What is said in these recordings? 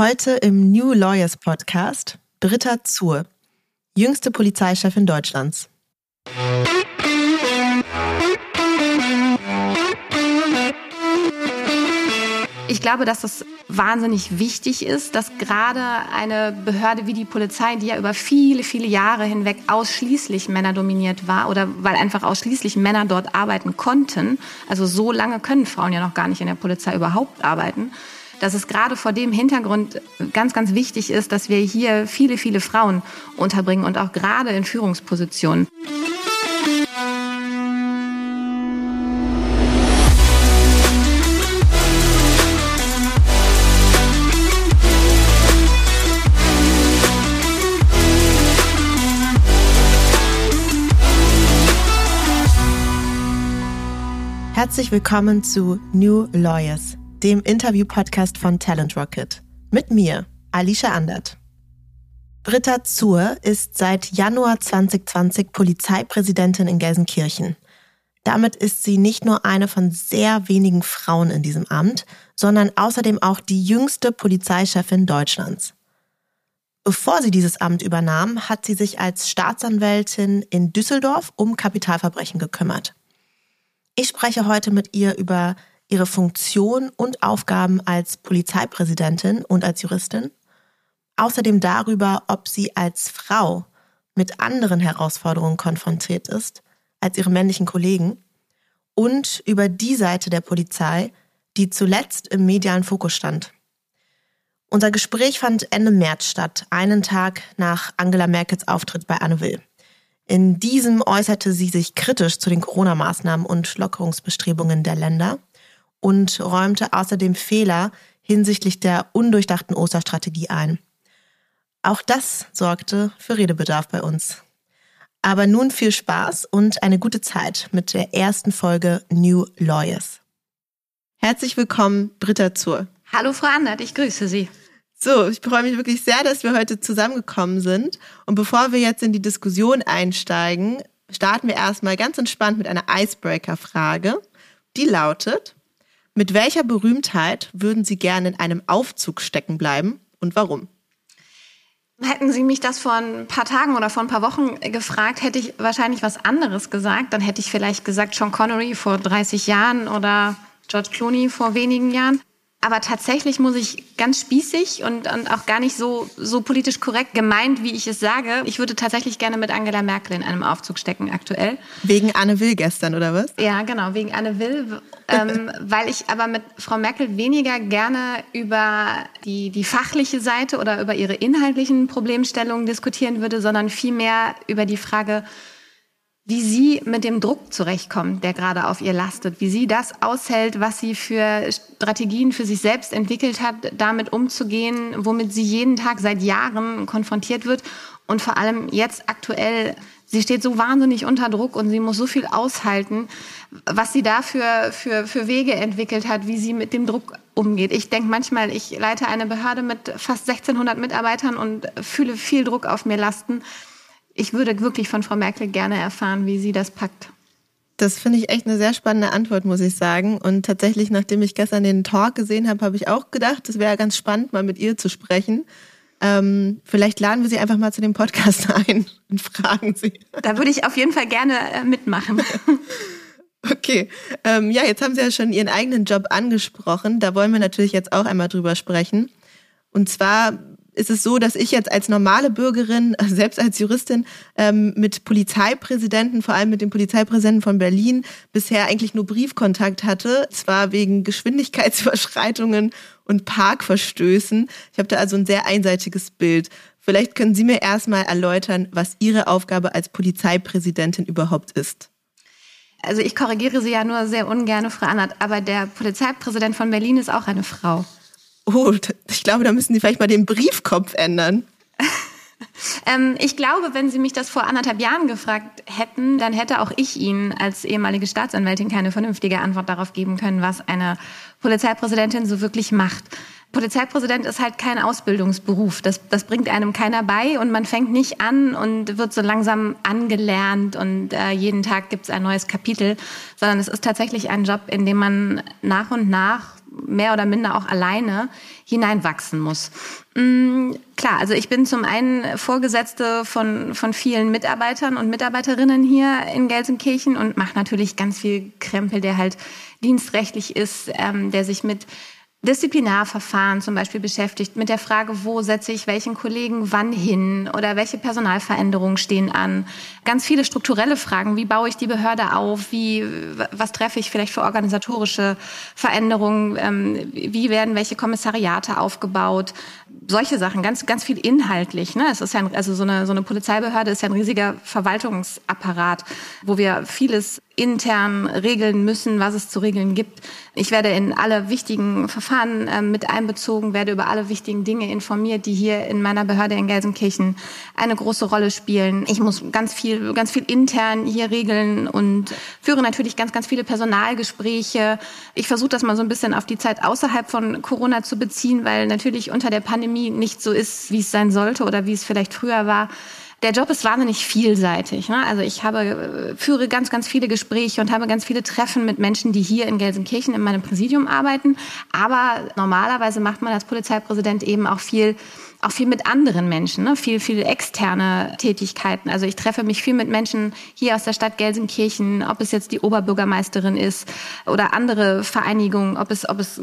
Heute im New Lawyers Podcast Britta Zur, jüngste Polizeichefin Deutschlands. Ich glaube, dass es wahnsinnig wichtig ist, dass gerade eine Behörde wie die Polizei, die ja über viele, viele Jahre hinweg ausschließlich männerdominiert war oder weil einfach ausschließlich Männer dort arbeiten konnten, also so lange können Frauen ja noch gar nicht in der Polizei überhaupt arbeiten, dass es gerade vor dem Hintergrund ganz, ganz wichtig ist, dass wir hier viele, viele Frauen unterbringen und auch gerade in Führungspositionen. Herzlich willkommen zu New Lawyers, dem Interview-Podcast von Talent Rocket. Mit mir, Alicia Andert. Britta Zur ist seit Januar 2020 Polizeipräsidentin in Gelsenkirchen. Damit ist sie nicht nur eine von sehr wenigen Frauen in diesem Amt, sondern außerdem auch die jüngste Polizeichefin Deutschlands. Bevor sie dieses Amt übernahm, hat sie sich als Staatsanwältin in Düsseldorf um Kapitalverbrechen gekümmert. Ich spreche heute mit ihr über ihre Funktion und Aufgaben als Polizeipräsidentin und als Juristin. Außerdem darüber, ob sie als Frau mit anderen Herausforderungen konfrontiert ist als ihre männlichen Kollegen und über die Seite der Polizei, die zuletzt im medialen Fokus stand. Unser Gespräch fand Ende März statt, einen Tag nach Angela Merkels Auftritt bei Anne Will. In diesem äußerte sie sich kritisch zu den Corona-Maßnahmen und Lockerungsbestrebungen der Länder und räumte außerdem Fehler hinsichtlich der undurchdachten Osterstrategie ein. Auch das sorgte für Redebedarf bei uns. Aber nun viel Spaß und eine gute Zeit mit der ersten Folge New Lawyers. Herzlich willkommen, Britta Zur. Hallo, Frau Andert, ich grüße Sie. So, ich freue mich wirklich sehr, dass wir heute zusammengekommen sind. Und bevor wir jetzt in die Diskussion einsteigen, starten wir erstmal ganz entspannt mit einer Icebreaker-Frage. Die lautet, mit welcher Berühmtheit würden Sie gerne in einem Aufzug stecken bleiben und warum? Hätten Sie mich das vor ein paar Tagen oder vor ein paar Wochen gefragt, hätte ich wahrscheinlich was anderes gesagt. Dann hätte ich vielleicht gesagt Sean Connery vor 30 Jahren oder George Clooney vor wenigen Jahren. Aber tatsächlich muss ich ganz spießig und, und auch gar nicht so, so politisch korrekt gemeint, wie ich es sage. Ich würde tatsächlich gerne mit Angela Merkel in einem Aufzug stecken aktuell. Wegen Anne Will gestern, oder was? Ja, genau, wegen Anne Will. ähm, weil ich aber mit Frau Merkel weniger gerne über die, die fachliche Seite oder über ihre inhaltlichen Problemstellungen diskutieren würde, sondern vielmehr über die Frage, wie sie mit dem Druck zurechtkommt, der gerade auf ihr lastet, wie sie das aushält, was sie für Strategien für sich selbst entwickelt hat, damit umzugehen, womit sie jeden Tag seit Jahren konfrontiert wird und vor allem jetzt aktuell, sie steht so wahnsinnig unter Druck und sie muss so viel aushalten, was sie dafür für, für Wege entwickelt hat, wie sie mit dem Druck umgeht. Ich denke manchmal, ich leite eine Behörde mit fast 1600 Mitarbeitern und fühle viel Druck auf mir lasten ich würde wirklich von Frau Merkel gerne erfahren, wie sie das packt. Das finde ich echt eine sehr spannende Antwort, muss ich sagen. Und tatsächlich, nachdem ich gestern den Talk gesehen habe, habe ich auch gedacht, es wäre ganz spannend, mal mit ihr zu sprechen. Ähm, vielleicht laden wir sie einfach mal zu dem Podcast ein und fragen sie. Da würde ich auf jeden Fall gerne äh, mitmachen. Okay, ähm, ja, jetzt haben Sie ja schon Ihren eigenen Job angesprochen. Da wollen wir natürlich jetzt auch einmal drüber sprechen. Und zwar ist es so, dass ich jetzt als normale Bürgerin, selbst als Juristin, ähm, mit Polizeipräsidenten, vor allem mit dem Polizeipräsidenten von Berlin, bisher eigentlich nur Briefkontakt hatte. Zwar wegen Geschwindigkeitsüberschreitungen und Parkverstößen. Ich habe da also ein sehr einseitiges Bild. Vielleicht können Sie mir erstmal erläutern, was Ihre Aufgabe als Polizeipräsidentin überhaupt ist. Also ich korrigiere Sie ja nur sehr ungern, Frau Annert, aber der Polizeipräsident von Berlin ist auch eine Frau. Oh, ich glaube, da müssen Sie vielleicht mal den Briefkopf ändern. ähm, ich glaube, wenn Sie mich das vor anderthalb Jahren gefragt hätten, dann hätte auch ich Ihnen als ehemalige Staatsanwältin keine vernünftige Antwort darauf geben können, was eine Polizeipräsidentin so wirklich macht. Polizeipräsident ist halt kein Ausbildungsberuf. Das, das bringt einem keiner bei und man fängt nicht an und wird so langsam angelernt und äh, jeden Tag gibt es ein neues Kapitel, sondern es ist tatsächlich ein Job, in dem man nach und nach mehr oder minder auch alleine hineinwachsen muss. Mm, klar, also ich bin zum einen Vorgesetzte von, von vielen Mitarbeitern und Mitarbeiterinnen hier in Gelsenkirchen und mache natürlich ganz viel Krempel, der halt dienstrechtlich ist, ähm, der sich mit Disziplinarverfahren zum Beispiel beschäftigt, mit der Frage, wo setze ich welchen Kollegen wann hin oder welche Personalveränderungen stehen an. Ganz viele strukturelle Fragen, wie baue ich die Behörde auf, wie, was treffe ich vielleicht für organisatorische Veränderungen, ähm, wie werden welche Kommissariate aufgebaut, solche Sachen, ganz, ganz viel inhaltlich. Ne? Es ist ja ein, also so eine, so eine Polizeibehörde ist ja ein riesiger Verwaltungsapparat, wo wir vieles intern regeln müssen, was es zu regeln gibt. Ich werde in alle wichtigen Verfahren äh, mit einbezogen, werde über alle wichtigen Dinge informiert, die hier in meiner Behörde in Gelsenkirchen eine große Rolle spielen. Ich muss ganz viel, ganz viel intern hier regeln und führe natürlich ganz, ganz viele Personalgespräche. Ich versuche das mal so ein bisschen auf die Zeit außerhalb von Corona zu beziehen, weil natürlich unter der Pandemie nicht so ist, wie es sein sollte oder wie es vielleicht früher war der Job ist wahnsinnig vielseitig. Ne? Also ich habe, äh, führe ganz, ganz viele Gespräche und habe ganz viele Treffen mit Menschen, die hier in Gelsenkirchen in meinem Präsidium arbeiten. Aber normalerweise macht man als Polizeipräsident eben auch viel auch viel mit anderen Menschen, ne? viel, viel externe Tätigkeiten. Also ich treffe mich viel mit Menschen hier aus der Stadt Gelsenkirchen, ob es jetzt die Oberbürgermeisterin ist oder andere Vereinigungen, ob es, ob es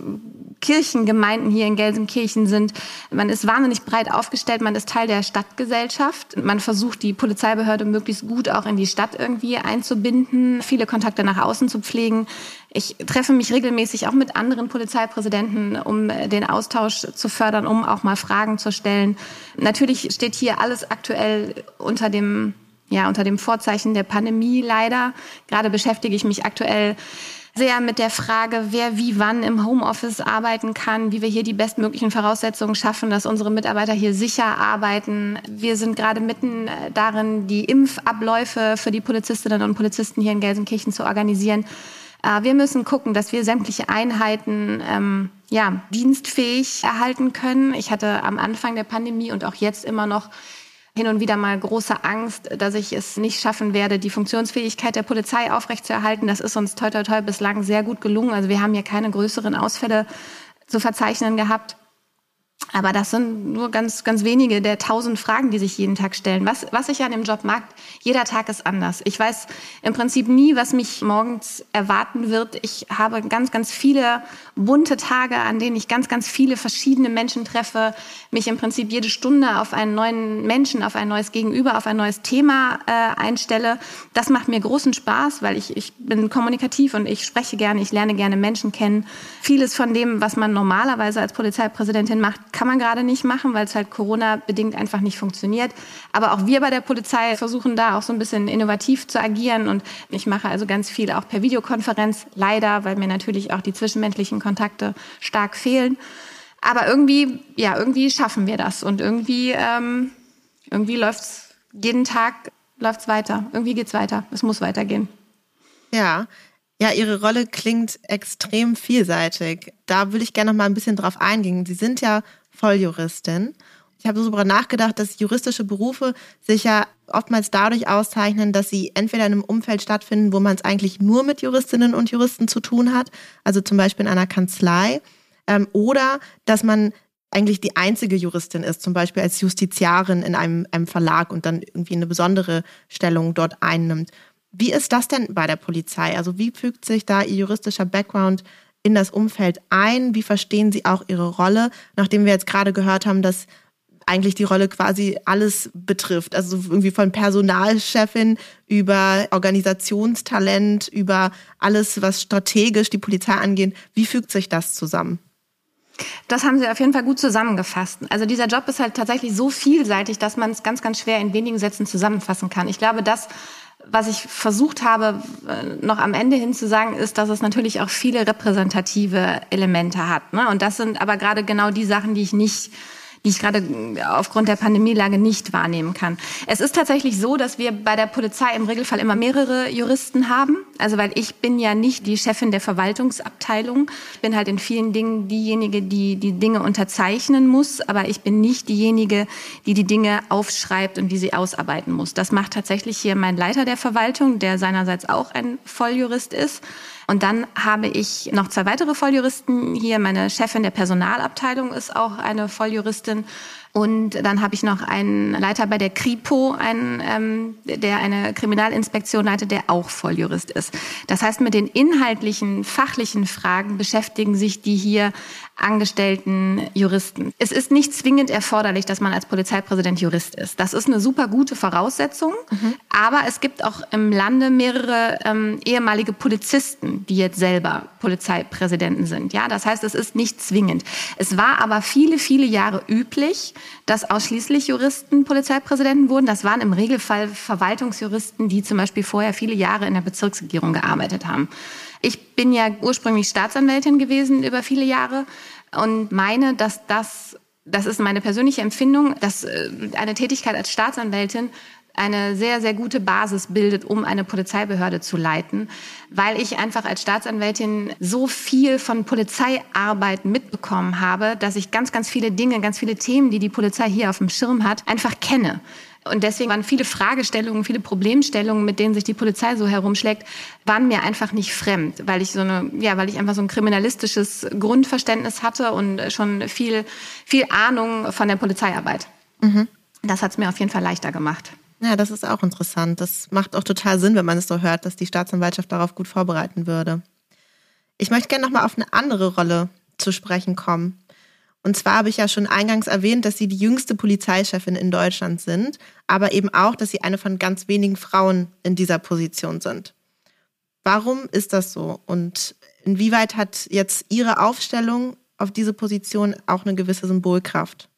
Kirchengemeinden hier in Gelsenkirchen sind. Man ist wahnsinnig breit aufgestellt, man ist Teil der Stadtgesellschaft. Man versucht, die Polizeibehörde möglichst gut auch in die Stadt irgendwie einzubinden, viele Kontakte nach außen zu pflegen. Ich treffe mich regelmäßig auch mit anderen Polizeipräsidenten, um den Austausch zu fördern, um auch mal Fragen zu stellen. Natürlich steht hier alles aktuell unter dem, ja, unter dem Vorzeichen der Pandemie leider. Gerade beschäftige ich mich aktuell sehr mit der Frage, wer wie wann im Homeoffice arbeiten kann, wie wir hier die bestmöglichen Voraussetzungen schaffen, dass unsere Mitarbeiter hier sicher arbeiten. Wir sind gerade mitten darin, die Impfabläufe für die Polizistinnen und Polizisten hier in Gelsenkirchen zu organisieren. Äh, wir müssen gucken, dass wir sämtliche Einheiten ähm, ja, dienstfähig erhalten können. Ich hatte am Anfang der Pandemie und auch jetzt immer noch hin und wieder mal große Angst, dass ich es nicht schaffen werde, die Funktionsfähigkeit der Polizei aufrechtzuerhalten. Das ist uns toi toi toi bislang sehr gut gelungen. Also wir haben hier keine größeren Ausfälle zu verzeichnen gehabt. Aber das sind nur ganz, ganz wenige der tausend Fragen, die sich jeden Tag stellen. Was, was ich an dem Job mag, jeder Tag ist anders. Ich weiß im Prinzip nie, was mich morgens erwarten wird. Ich habe ganz, ganz viele bunte Tage, an denen ich ganz, ganz viele verschiedene Menschen treffe, mich im Prinzip jede Stunde auf einen neuen Menschen, auf ein neues Gegenüber, auf ein neues Thema äh, einstelle. Das macht mir großen Spaß, weil ich, ich bin kommunikativ und ich spreche gerne, ich lerne gerne Menschen kennen. Vieles von dem, was man normalerweise als Polizeipräsidentin macht, kann man gerade nicht machen, weil es halt Corona-bedingt einfach nicht funktioniert. Aber auch wir bei der Polizei versuchen da auch so ein bisschen innovativ zu agieren. Und ich mache also ganz viel auch per Videokonferenz, leider, weil mir natürlich auch die zwischenmenschlichen Kontakte stark fehlen. Aber irgendwie, ja, irgendwie schaffen wir das. Und irgendwie, ähm, irgendwie läuft's jeden Tag läuft's weiter. Irgendwie geht's weiter. Es muss weitergehen. Ja, ja, Ihre Rolle klingt extrem vielseitig. Da würde ich gerne noch mal ein bisschen drauf eingehen. Sie sind ja Volljuristin. Ich habe so darüber nachgedacht, dass juristische Berufe sich ja oftmals dadurch auszeichnen, dass sie entweder in einem Umfeld stattfinden, wo man es eigentlich nur mit Juristinnen und Juristen zu tun hat, also zum Beispiel in einer Kanzlei, ähm, oder dass man eigentlich die einzige Juristin ist, zum Beispiel als Justiziarin in einem, einem Verlag und dann irgendwie eine besondere Stellung dort einnimmt. Wie ist das denn bei der Polizei? Also wie fügt sich da Ihr juristischer Background in das Umfeld ein? Wie verstehen Sie auch Ihre Rolle, nachdem wir jetzt gerade gehört haben, dass eigentlich die Rolle quasi alles betrifft. Also irgendwie von Personalchefin über Organisationstalent, über alles, was strategisch die Polizei angeht. Wie fügt sich das zusammen? Das haben Sie auf jeden Fall gut zusammengefasst. Also dieser Job ist halt tatsächlich so vielseitig, dass man es ganz, ganz schwer in wenigen Sätzen zusammenfassen kann. Ich glaube, das was ich versucht habe, äh, noch am Ende hin zu sagen, ist, dass es natürlich auch viele repräsentative Elemente hat. Ne? Und das sind aber gerade genau die Sachen, die ich nicht die ich gerade aufgrund der Pandemielage nicht wahrnehmen kann. Es ist tatsächlich so, dass wir bei der Polizei im Regelfall immer mehrere Juristen haben. Also weil ich bin ja nicht die Chefin der Verwaltungsabteilung. Ich bin halt in vielen Dingen diejenige, die die Dinge unterzeichnen muss, aber ich bin nicht diejenige, die die Dinge aufschreibt und die sie ausarbeiten muss. Das macht tatsächlich hier mein Leiter der Verwaltung, der seinerseits auch ein Volljurist ist. Und dann habe ich noch zwei weitere Volljuristen hier. Meine Chefin der Personalabteilung ist auch eine Volljuristin. Und dann habe ich noch einen Leiter bei der Kripo, einen, ähm, der eine Kriminalinspektion leitet, der auch Volljurist ist. Das heißt, mit den inhaltlichen, fachlichen Fragen beschäftigen sich die hier angestellten Juristen. Es ist nicht zwingend erforderlich, dass man als Polizeipräsident Jurist ist. Das ist eine super gute Voraussetzung. Mhm. Aber es gibt auch im Lande mehrere ähm, ehemalige Polizisten, die jetzt selber Polizeipräsidenten sind. Ja, das heißt, es ist nicht zwingend. Es war aber viele, viele Jahre üblich, dass ausschließlich Juristen Polizeipräsidenten wurden. Das waren im Regelfall Verwaltungsjuristen, die zum Beispiel vorher viele Jahre in der Bezirksregierung gearbeitet haben. Ich bin ja ursprünglich Staatsanwältin gewesen über viele Jahre und meine, dass das, das ist meine persönliche Empfindung, dass äh, eine Tätigkeit als Staatsanwältin eine sehr, sehr gute Basis bildet, um eine Polizeibehörde zu leiten, weil ich einfach als Staatsanwältin so viel von Polizeiarbeit mitbekommen habe, dass ich ganz, ganz viele Dinge, ganz viele Themen, die die Polizei hier auf dem Schirm hat, einfach kenne. Und deswegen waren viele Fragestellungen, viele Problemstellungen, mit denen sich die Polizei so herumschlägt, waren mir einfach nicht fremd, weil ich so eine, ja, weil ich einfach so ein kriminalistisches Grundverständnis hatte und schon viel, viel Ahnung von der Polizeiarbeit. Mhm. Das hat es mir auf jeden Fall leichter gemacht. Ja, das ist auch interessant. Das macht auch total Sinn, wenn man es so hört, dass die Staatsanwaltschaft darauf gut vorbereiten würde. Ich möchte gerne nochmal auf eine andere Rolle zu sprechen kommen. Und zwar habe ich ja schon eingangs erwähnt, dass Sie die jüngste Polizeichefin in Deutschland sind, aber eben auch, dass Sie eine von ganz wenigen Frauen in dieser Position sind. Warum ist das so? Und inwieweit hat jetzt Ihre Aufstellung auf diese Position auch eine gewisse Symbolkraft?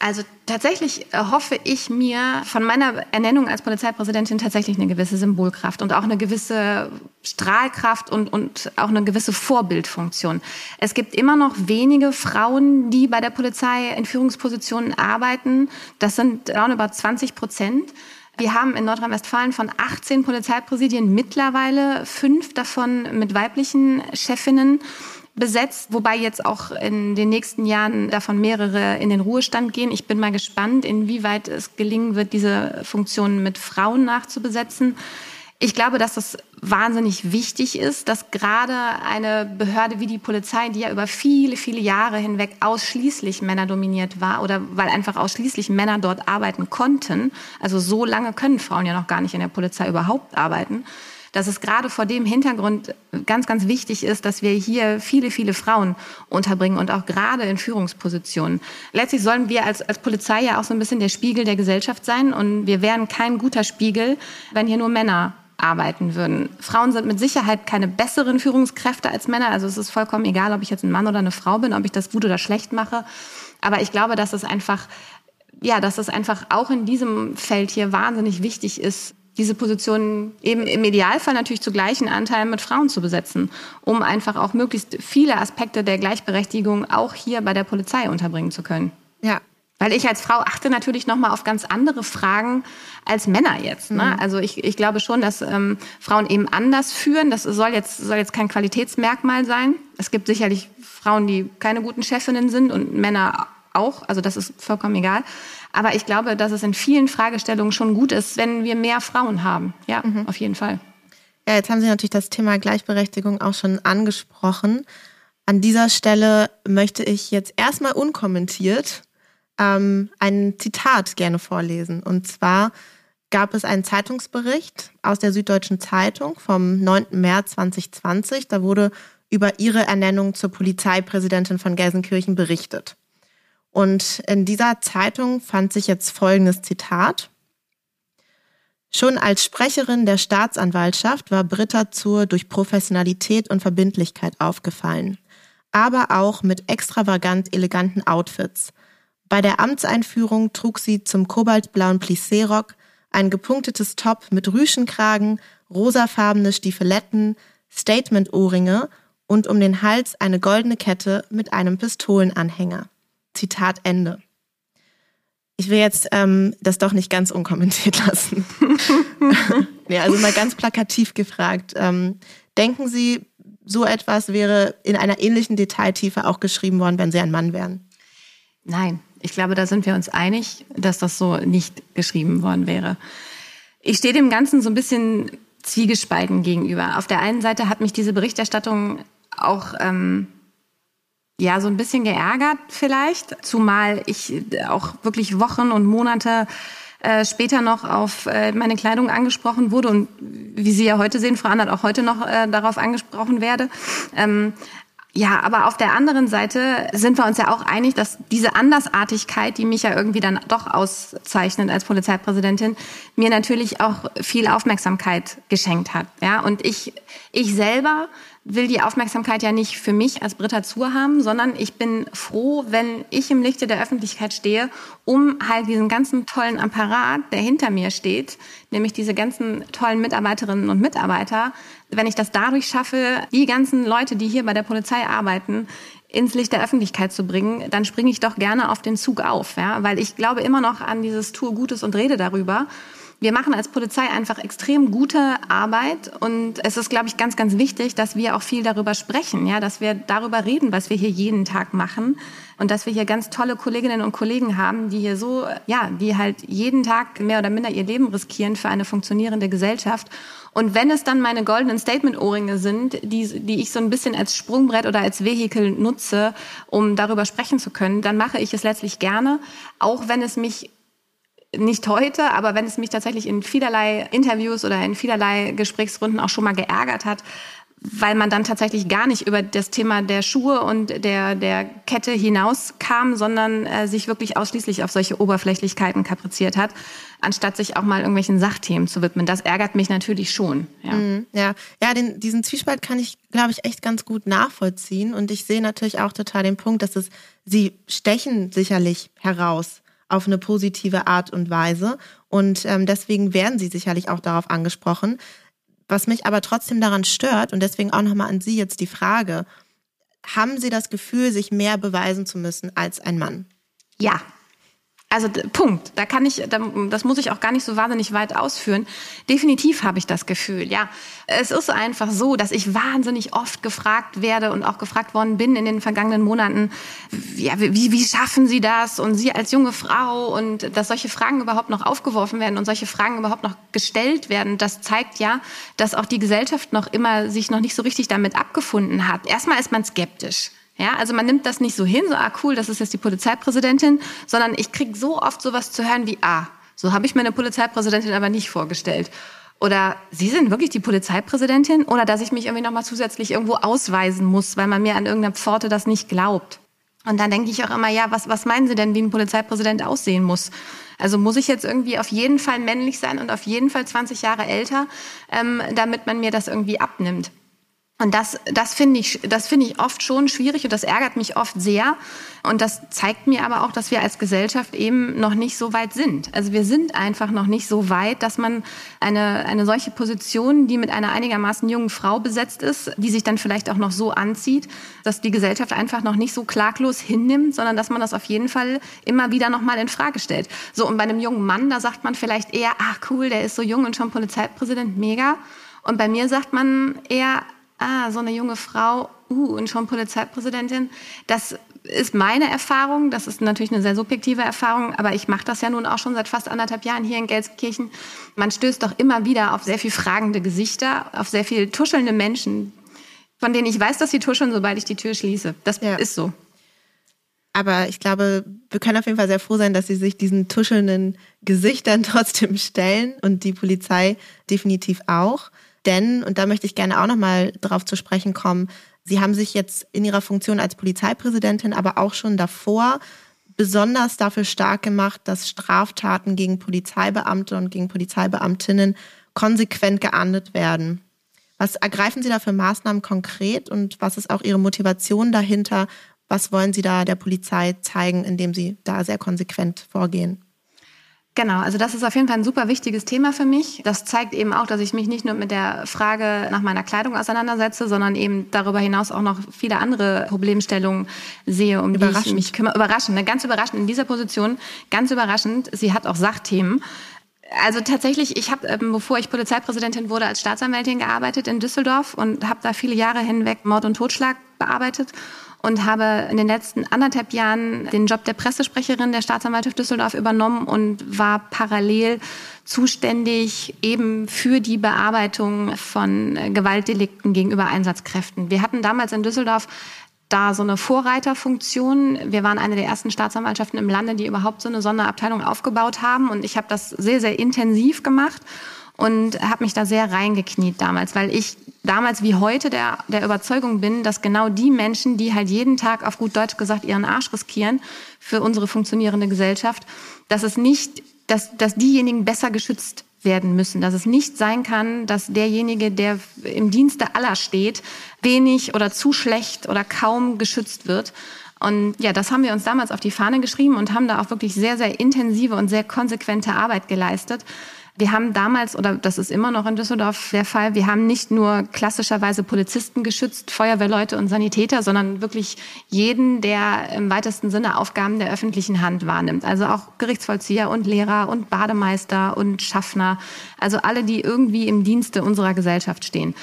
Also tatsächlich hoffe ich mir von meiner Ernennung als Polizeipräsidentin tatsächlich eine gewisse Symbolkraft und auch eine gewisse Strahlkraft und, und auch eine gewisse Vorbildfunktion. Es gibt immer noch wenige Frauen, die bei der Polizei in Führungspositionen arbeiten. Das sind roundabout 20 Prozent. Wir haben in Nordrhein-Westfalen von 18 Polizeipräsidien mittlerweile fünf davon mit weiblichen Chefinnen besetzt, wobei jetzt auch in den nächsten Jahren davon mehrere in den Ruhestand gehen. Ich bin mal gespannt, inwieweit es gelingen wird, diese Funktionen mit Frauen nachzubesetzen. Ich glaube, dass das wahnsinnig wichtig ist, dass gerade eine Behörde wie die Polizei, die ja über viele, viele Jahre hinweg ausschließlich männerdominiert war oder weil einfach ausschließlich Männer dort arbeiten konnten, also so lange können Frauen ja noch gar nicht in der Polizei überhaupt arbeiten, dass es gerade vor dem Hintergrund ganz, ganz wichtig ist, dass wir hier viele, viele Frauen unterbringen und auch gerade in Führungspositionen. Letztlich sollen wir als, als Polizei ja auch so ein bisschen der Spiegel der Gesellschaft sein und wir wären kein guter Spiegel, wenn hier nur Männer arbeiten würden. Frauen sind mit Sicherheit keine besseren Führungskräfte als Männer. Also es ist vollkommen egal, ob ich jetzt ein Mann oder eine Frau bin, ob ich das gut oder schlecht mache. Aber ich glaube, dass es einfach, ja, dass es einfach auch in diesem Feld hier wahnsinnig wichtig ist, diese Positionen eben im Idealfall natürlich zu gleichen Anteilen mit Frauen zu besetzen, um einfach auch möglichst viele Aspekte der Gleichberechtigung auch hier bei der Polizei unterbringen zu können. Ja. Weil ich als Frau achte natürlich nochmal auf ganz andere Fragen als Männer jetzt. Ne? Mhm. Also ich, ich glaube schon, dass ähm, Frauen eben anders führen. Das soll jetzt, soll jetzt kein Qualitätsmerkmal sein. Es gibt sicherlich Frauen, die keine guten Chefinnen sind und Männer auch. Also das ist vollkommen egal. Aber ich glaube, dass es in vielen Fragestellungen schon gut ist, wenn wir mehr Frauen haben. Ja, mhm. auf jeden Fall. Ja, jetzt haben Sie natürlich das Thema Gleichberechtigung auch schon angesprochen. An dieser Stelle möchte ich jetzt erstmal unkommentiert ähm, ein Zitat gerne vorlesen. Und zwar gab es einen Zeitungsbericht aus der Süddeutschen Zeitung vom 9. März 2020. Da wurde über ihre Ernennung zur Polizeipräsidentin von Gelsenkirchen berichtet. Und in dieser Zeitung fand sich jetzt folgendes Zitat. Schon als Sprecherin der Staatsanwaltschaft war Britta Zur durch Professionalität und Verbindlichkeit aufgefallen, aber auch mit extravagant eleganten Outfits. Bei der Amtseinführung trug sie zum kobaltblauen Plissé-Rock ein gepunktetes Top mit Rüschenkragen, rosafarbene Stiefeletten, Statement-Ohrringe und um den Hals eine goldene Kette mit einem Pistolenanhänger. Zitat Ende. Ich will jetzt ähm, das doch nicht ganz unkommentiert lassen. ja, also mal ganz plakativ gefragt. Ähm, denken Sie, so etwas wäre in einer ähnlichen Detailtiefe auch geschrieben worden, wenn Sie ein Mann wären? Nein, ich glaube, da sind wir uns einig, dass das so nicht geschrieben worden wäre. Ich stehe dem Ganzen so ein bisschen zwiegespalten gegenüber. Auf der einen Seite hat mich diese Berichterstattung auch ähm, ja so ein bisschen geärgert vielleicht, zumal ich auch wirklich Wochen und Monate äh, später noch auf äh, meine Kleidung angesprochen wurde und wie Sie ja heute sehen, Frau Annert, auch heute noch äh, darauf angesprochen werde. Ähm, ja, aber auf der anderen Seite sind wir uns ja auch einig, dass diese Andersartigkeit, die mich ja irgendwie dann doch auszeichnet als Polizeipräsidentin, mir natürlich auch viel Aufmerksamkeit geschenkt hat. Ja, und ich, ich selber will die Aufmerksamkeit ja nicht für mich als Britta Zur haben, sondern ich bin froh, wenn ich im Lichte der Öffentlichkeit stehe, um halt diesen ganzen tollen Apparat, der hinter mir steht, nämlich diese ganzen tollen Mitarbeiterinnen und Mitarbeiter, wenn ich das dadurch schaffe, die ganzen Leute, die hier bei der Polizei arbeiten, ins Licht der Öffentlichkeit zu bringen, dann springe ich doch gerne auf den Zug auf, ja, weil ich glaube immer noch an dieses Tue Gutes und rede darüber. Wir machen als Polizei einfach extrem gute Arbeit und es ist, glaube ich, ganz, ganz wichtig, dass wir auch viel darüber sprechen, ja, dass wir darüber reden, was wir hier jeden Tag machen und dass wir hier ganz tolle Kolleginnen und Kollegen haben, die hier so, ja, die halt jeden Tag mehr oder minder ihr Leben riskieren für eine funktionierende Gesellschaft. Und wenn es dann meine goldenen Statement-Ohrringe sind, die, die ich so ein bisschen als Sprungbrett oder als Vehikel nutze, um darüber sprechen zu können, dann mache ich es letztlich gerne, auch wenn es mich nicht heute, aber wenn es mich tatsächlich in vielerlei Interviews oder in vielerlei Gesprächsrunden auch schon mal geärgert hat, weil man dann tatsächlich gar nicht über das Thema der Schuhe und der, der Kette hinauskam, sondern äh, sich wirklich ausschließlich auf solche Oberflächlichkeiten kapriziert hat, anstatt sich auch mal irgendwelchen Sachthemen zu widmen. Das ärgert mich natürlich schon. Ja, mm, ja. ja den, diesen Zwiespalt kann ich, glaube ich, echt ganz gut nachvollziehen. Und ich sehe natürlich auch total den Punkt, dass es, sie stechen sicherlich heraus auf eine positive Art und Weise. Und ähm, deswegen werden sie sicherlich auch darauf angesprochen. Was mich aber trotzdem daran stört, und deswegen auch nochmal an Sie jetzt die Frage, haben Sie das Gefühl, sich mehr beweisen zu müssen als ein Mann? Ja, also Punkt. Da kann ich, das muss ich auch gar nicht so wahnsinnig weit ausführen. Definitiv habe ich das Gefühl. Ja, es ist einfach so, dass ich wahnsinnig oft gefragt werde und auch gefragt worden bin in den vergangenen Monaten. Ja, wie, wie schaffen Sie das? Und Sie als junge Frau und dass solche Fragen überhaupt noch aufgeworfen werden und solche Fragen überhaupt noch gestellt werden, das zeigt ja, dass auch die Gesellschaft noch immer sich noch nicht so richtig damit abgefunden hat. Erstmal ist man skeptisch. Ja, also man nimmt das nicht so hin, so ah cool, das ist jetzt die Polizeipräsidentin, sondern ich krieg so oft sowas zu hören wie ah, so habe ich mir eine Polizeipräsidentin aber nicht vorgestellt. Oder Sie sind wirklich die Polizeipräsidentin? Oder dass ich mich irgendwie nochmal zusätzlich irgendwo ausweisen muss, weil man mir an irgendeiner Pforte das nicht glaubt. Und dann denke ich auch immer, ja, was, was meinen Sie denn, wie ein Polizeipräsident aussehen muss? Also muss ich jetzt irgendwie auf jeden Fall männlich sein und auf jeden Fall 20 Jahre älter, ähm, damit man mir das irgendwie abnimmt? Und das, das finde ich, das finde ich oft schon schwierig und das ärgert mich oft sehr. Und das zeigt mir aber auch, dass wir als Gesellschaft eben noch nicht so weit sind. Also wir sind einfach noch nicht so weit, dass man eine, eine solche Position, die mit einer einigermaßen jungen Frau besetzt ist, die sich dann vielleicht auch noch so anzieht, dass die Gesellschaft einfach noch nicht so klaglos hinnimmt, sondern dass man das auf jeden Fall immer wieder nochmal in Frage stellt. So, und bei einem jungen Mann, da sagt man vielleicht eher, ach cool, der ist so jung und schon Polizeipräsident, mega. Und bei mir sagt man eher, ah, so eine junge Frau, uh, und schon Polizeipräsidentin. Das ist meine Erfahrung. Das ist natürlich eine sehr subjektive Erfahrung, aber ich mache das ja nun auch schon seit fast anderthalb Jahren hier in Gelsenkirchen. Man stößt doch immer wieder auf sehr viel fragende Gesichter, auf sehr viel tuschelnde Menschen, von denen ich weiß, dass sie tuscheln, sobald ich die Tür schließe. Das ja. ist so. Aber ich glaube, wir können auf jeden Fall sehr froh sein, dass sie sich diesen tuschelnden Gesichtern trotzdem stellen und die Polizei definitiv auch. Denn, und da möchte ich gerne auch nochmal drauf zu sprechen kommen, Sie haben sich jetzt in Ihrer Funktion als Polizeipräsidentin, aber auch schon davor besonders dafür stark gemacht, dass Straftaten gegen Polizeibeamte und gegen Polizeibeamtinnen konsequent geahndet werden. Was ergreifen Sie da für Maßnahmen konkret und was ist auch Ihre Motivation dahinter? Was wollen Sie da der Polizei zeigen, indem Sie da sehr konsequent vorgehen? Genau, also das ist auf jeden Fall ein super wichtiges Thema für mich. Das zeigt eben auch, dass ich mich nicht nur mit der Frage nach meiner Kleidung auseinandersetze, sondern eben darüber hinaus auch noch viele andere Problemstellungen sehe, um die ich mich kümmere. Überraschend, ne? ganz überraschend in dieser Position, ganz überraschend. Sie hat auch Sachthemen. Also tatsächlich, ich habe, ähm, bevor ich Polizeipräsidentin wurde, als Staatsanwältin gearbeitet in Düsseldorf und habe da viele Jahre hinweg Mord und Totschlag bearbeitet und habe in den letzten anderthalb Jahren den Job der Pressesprecherin der Staatsanwaltschaft Düsseldorf übernommen und war parallel zuständig eben für die Bearbeitung von Gewaltdelikten gegenüber Einsatzkräften. Wir hatten damals in Düsseldorf da so eine Vorreiterfunktion. Wir waren eine der ersten Staatsanwaltschaften im Lande, die überhaupt so eine Sonderabteilung aufgebaut haben. Und ich habe das sehr, sehr intensiv gemacht und habe mich da sehr reingekniet damals, weil ich damals wie heute der, der Überzeugung bin, dass genau die Menschen, die halt jeden Tag auf gut Deutsch gesagt ihren Arsch riskieren für unsere funktionierende Gesellschaft, dass es nicht, dass, dass diejenigen besser geschützt werden müssen, dass es nicht sein kann, dass derjenige, der im Dienste aller steht, wenig oder zu schlecht oder kaum geschützt wird. Und ja, das haben wir uns damals auf die Fahne geschrieben und haben da auch wirklich sehr, sehr intensive und sehr konsequente Arbeit geleistet. Wir haben damals, oder das ist immer noch in Düsseldorf der Fall, wir haben nicht nur klassischerweise Polizisten geschützt, Feuerwehrleute und Sanitäter, sondern wirklich jeden, der im weitesten Sinne Aufgaben der öffentlichen Hand wahrnimmt. Also auch Gerichtsvollzieher und Lehrer und Bademeister und Schaffner. Also alle, die irgendwie im Dienste unserer Gesellschaft stehen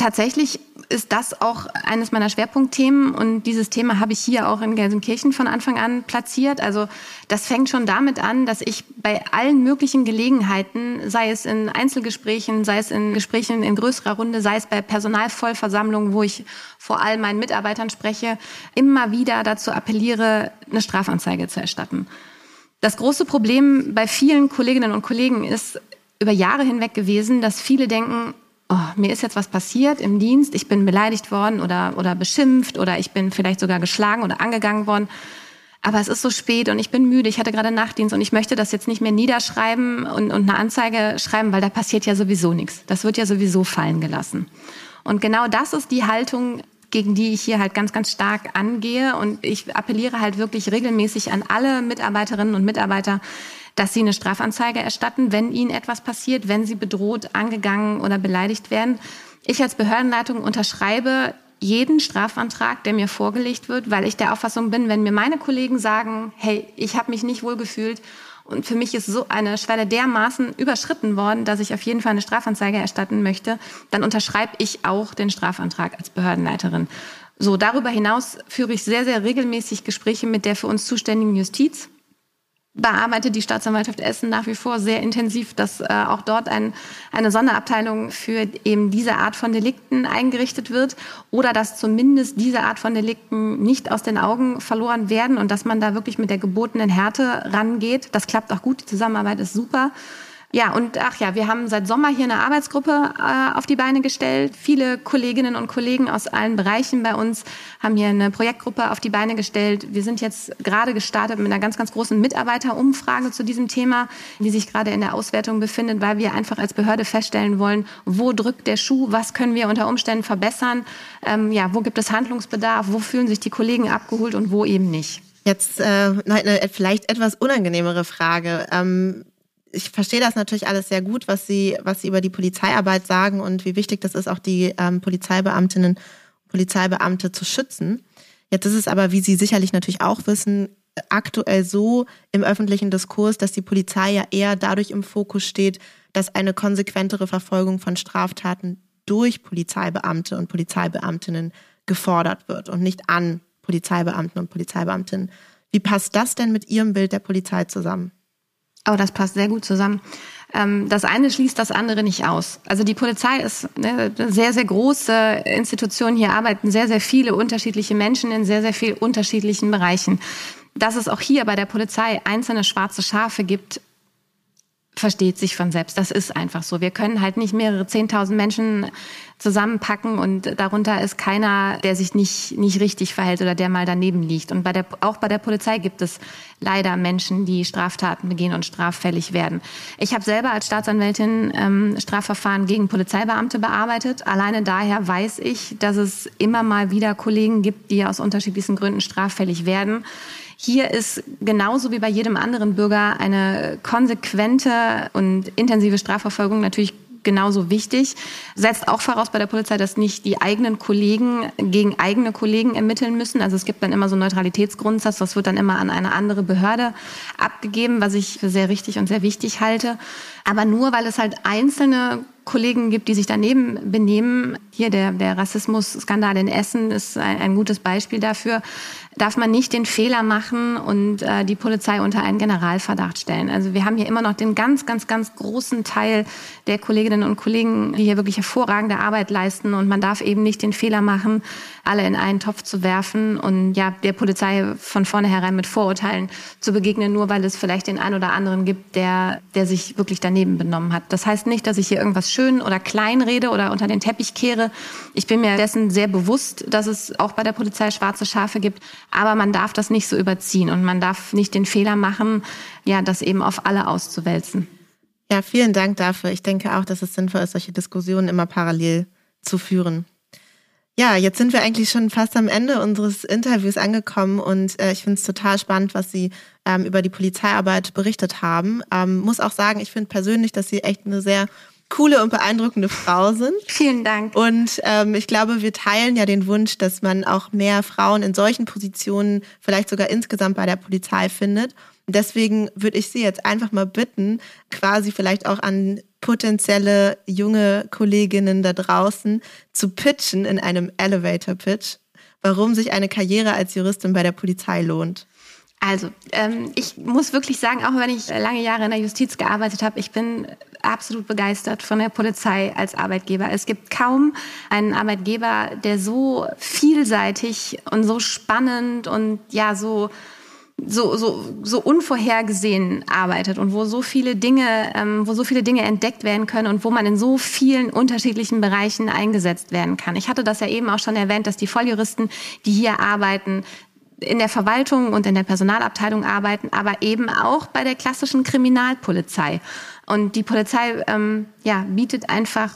tatsächlich ist das auch eines meiner Schwerpunktthemen und dieses Thema habe ich hier auch in Gelsenkirchen von Anfang an platziert. Also das fängt schon damit an, dass ich bei allen möglichen Gelegenheiten, sei es in Einzelgesprächen, sei es in Gesprächen in größerer Runde, sei es bei Personalvollversammlungen, wo ich vor allem meinen Mitarbeitern spreche, immer wieder dazu appelliere, eine Strafanzeige zu erstatten. Das große Problem bei vielen Kolleginnen und Kollegen ist über Jahre hinweg gewesen, dass viele denken, oh, mir ist jetzt was passiert im Dienst, ich bin beleidigt worden oder, oder beschimpft oder ich bin vielleicht sogar geschlagen oder angegangen worden. Aber es ist so spät und ich bin müde, ich hatte gerade Nachtdienst und ich möchte das jetzt nicht mehr niederschreiben und, und eine Anzeige schreiben, weil da passiert ja sowieso nichts. Das wird ja sowieso fallen gelassen. Und genau das ist die Haltung, gegen die ich hier halt ganz, ganz stark angehe. Und ich appelliere halt wirklich regelmäßig an alle Mitarbeiterinnen und Mitarbeiter, dass sie eine Strafanzeige erstatten, wenn ihnen etwas passiert, wenn sie bedroht, angegangen oder beleidigt werden. Ich als Behördenleitung unterschreibe jeden Strafantrag, der mir vorgelegt wird, weil ich der Auffassung bin, wenn mir meine Kollegen sagen, hey, ich habe mich nicht wohl gefühlt und für mich ist so eine Schwelle dermaßen überschritten worden, dass ich auf jeden Fall eine Strafanzeige erstatten möchte, dann unterschreibe ich auch den Strafantrag als Behördenleiterin. So, darüber hinaus führe ich sehr, sehr regelmäßig Gespräche mit der für uns zuständigen Justiz bearbeitet die Staatsanwaltschaft Essen nach wie vor sehr intensiv, dass äh, auch dort ein, eine Sonderabteilung für eben diese Art von Delikten eingerichtet wird oder dass zumindest diese Art von Delikten nicht aus den Augen verloren werden und dass man da wirklich mit der gebotenen Härte rangeht. Das klappt auch gut, die Zusammenarbeit ist super. Ja, und ach ja, wir haben seit Sommer hier eine Arbeitsgruppe äh, auf die Beine gestellt. Viele Kolleginnen und Kollegen aus allen Bereichen bei uns haben hier eine Projektgruppe auf die Beine gestellt. Wir sind jetzt gerade gestartet mit einer ganz, ganz großen Mitarbeiterumfrage zu diesem Thema, die sich gerade in der Auswertung befindet, weil wir einfach als Behörde feststellen wollen, wo drückt der Schuh, was können wir unter Umständen verbessern, ähm, ja, wo gibt es Handlungsbedarf, wo fühlen sich die Kollegen abgeholt und wo eben nicht. Jetzt äh, eine vielleicht etwas unangenehmere Frage. Ähm, ich verstehe das natürlich alles sehr gut, was Sie, was Sie über die Polizeiarbeit sagen und wie wichtig das ist, auch die ähm, Polizeibeamtinnen und Polizeibeamte zu schützen. Jetzt ist es aber, wie Sie sicherlich natürlich auch wissen, aktuell so im öffentlichen Diskurs, dass die Polizei ja eher dadurch im Fokus steht, dass eine konsequentere Verfolgung von Straftaten durch Polizeibeamte und Polizeibeamtinnen gefordert wird und nicht an Polizeibeamten und Polizeibeamtinnen. Wie passt das denn mit Ihrem Bild der Polizei zusammen? Oh, das passt sehr gut zusammen. Ähm, das eine schließt das andere nicht aus. Also die Polizei ist eine sehr, sehr große Institution. Hier arbeiten sehr, sehr viele unterschiedliche Menschen in sehr, sehr vielen unterschiedlichen Bereichen. Dass es auch hier bei der Polizei einzelne schwarze Schafe gibt, versteht sich von selbst. Das ist einfach so. Wir können halt nicht mehrere zehntausend Menschen zusammenpacken und darunter ist keiner, der sich nicht, nicht richtig verhält oder der mal daneben liegt. Und bei der, auch bei der Polizei gibt es leider Menschen, die Straftaten begehen und straffällig werden. Ich habe selber als Staatsanwältin ähm, Strafverfahren gegen Polizeibeamte bearbeitet. Alleine daher weiß ich, dass es immer mal wieder Kollegen gibt, die aus unterschiedlichsten Gründen straffällig werden. Hier ist genauso wie bei jedem anderen Bürger eine konsequente und intensive Strafverfolgung natürlich genauso wichtig. Setzt auch voraus bei der Polizei, dass nicht die eigenen Kollegen gegen eigene Kollegen ermitteln müssen. Also es gibt dann immer so einen Neutralitätsgrundsatz, das wird dann immer an eine andere Behörde abgegeben, was ich für sehr richtig und sehr wichtig halte. Aber nur weil es halt einzelne Kollegen gibt, die sich daneben benehmen, hier der, der Rassismus-Skandal in Essen ist ein, ein gutes Beispiel dafür, darf man nicht den Fehler machen und äh, die Polizei unter einen Generalverdacht stellen. Also wir haben hier immer noch den ganz, ganz, ganz großen Teil der Kolleginnen und Kollegen, die hier wirklich hervorragende Arbeit leisten und man darf eben nicht den Fehler machen, alle in einen Topf zu werfen und ja der Polizei von vornherein mit Vorurteilen zu begegnen, nur weil es vielleicht den einen oder anderen gibt, der, der sich wirklich daneben benommen hat. Das heißt nicht, dass ich hier irgendwas schön oder klein rede oder unter den Teppich kehre. Ich bin mir dessen sehr bewusst, dass es auch bei der Polizei schwarze Schafe gibt. Aber man darf das nicht so überziehen und man darf nicht den Fehler machen, ja, das eben auf alle auszuwälzen. Ja, vielen Dank dafür. Ich denke auch, dass es sinnvoll ist, solche Diskussionen immer parallel zu führen. Ja, jetzt sind wir eigentlich schon fast am Ende unseres Interviews angekommen und äh, ich finde es total spannend, was Sie ähm, über die Polizeiarbeit berichtet haben. Ähm, muss auch sagen, ich finde persönlich, dass Sie echt eine sehr coole und beeindruckende Frau sind. Vielen Dank. Und ähm, ich glaube, wir teilen ja den Wunsch, dass man auch mehr Frauen in solchen Positionen, vielleicht sogar insgesamt bei der Polizei findet. Und deswegen würde ich Sie jetzt einfach mal bitten, quasi vielleicht auch an potenzielle junge Kolleginnen da draußen zu pitchen in einem Elevator Pitch, warum sich eine Karriere als Juristin bei der Polizei lohnt. Also, ähm, ich muss wirklich sagen, auch wenn ich lange Jahre in der Justiz gearbeitet habe, ich bin absolut begeistert von der Polizei als Arbeitgeber. Es gibt kaum einen Arbeitgeber, der so vielseitig und so spannend und ja so so, so, so unvorhergesehen arbeitet und wo so viele Dinge, ähm, wo so viele Dinge entdeckt werden können und wo man in so vielen unterschiedlichen Bereichen eingesetzt werden kann. Ich hatte das ja eben auch schon erwähnt, dass die Volljuristen, die hier arbeiten, in der Verwaltung und in der Personalabteilung arbeiten, aber eben auch bei der klassischen Kriminalpolizei. Und die Polizei ähm, ja, bietet einfach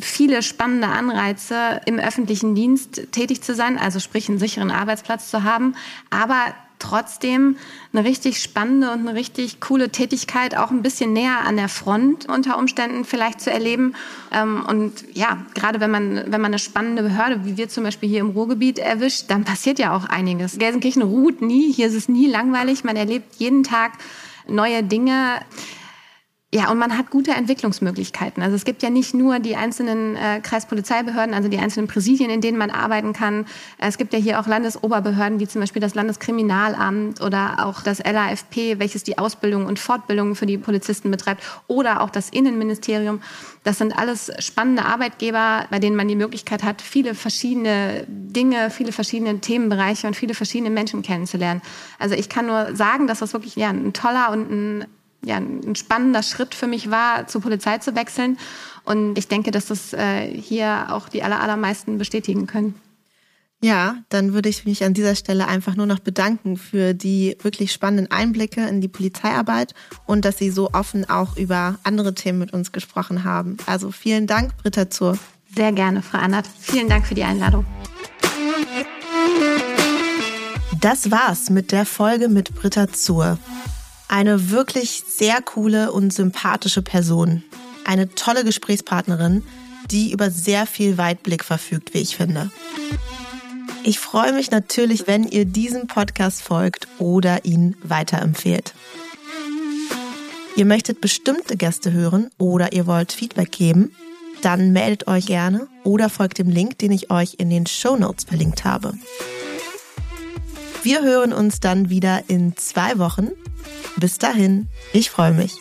viele spannende Anreize, im öffentlichen Dienst tätig zu sein, also sprich einen sicheren Arbeitsplatz zu haben, aber trotzdem eine richtig spannende und eine richtig coole Tätigkeit auch ein bisschen näher an der Front unter Umständen vielleicht zu erleben. Ähm, und ja, gerade wenn man, wenn man eine spannende Behörde, wie wir zum Beispiel hier im Ruhrgebiet erwischt, dann passiert ja auch einiges. Gelsenkirchen ruht nie, hier ist es nie langweilig, man erlebt jeden Tag neue Dinge. Ja, und man hat gute Entwicklungsmöglichkeiten. Also es gibt ja nicht nur die einzelnen äh, Kreispolizeibehörden, also die einzelnen Präsidien, in denen man arbeiten kann. Es gibt ja hier auch Landesoberbehörden, wie zum Beispiel das Landeskriminalamt oder auch das LAFP, welches die Ausbildung und Fortbildung für die Polizisten betreibt, oder auch das Innenministerium. Das sind alles spannende Arbeitgeber, bei denen man die Möglichkeit hat, viele verschiedene Dinge, viele verschiedene Themenbereiche und viele verschiedene Menschen kennenzulernen. Also ich kann nur sagen, dass das wirklich ja, ein toller und ein ja, ein spannender Schritt für mich war, zur Polizei zu wechseln. Und ich denke, dass das äh, hier auch die aller, allermeisten bestätigen können. Ja, dann würde ich mich an dieser Stelle einfach nur noch bedanken für die wirklich spannenden Einblicke in die Polizeiarbeit und dass Sie so offen auch über andere Themen mit uns gesprochen haben. Also vielen Dank, Britta Zur. Sehr gerne, Frau Annert. Vielen Dank für die Einladung. Das war's mit der Folge mit Britta Zur. Eine wirklich sehr coole und sympathische Person. Eine tolle Gesprächspartnerin, die über sehr viel Weitblick verfügt, wie ich finde. Ich freue mich natürlich, wenn ihr diesem Podcast folgt oder ihn weiterempfehlt. Ihr möchtet bestimmte Gäste hören oder ihr wollt Feedback geben, dann meldet euch gerne oder folgt dem Link, den ich euch in den Show Notes verlinkt habe. Wir hören uns dann wieder in zwei Wochen bis dahin, ich freue mich.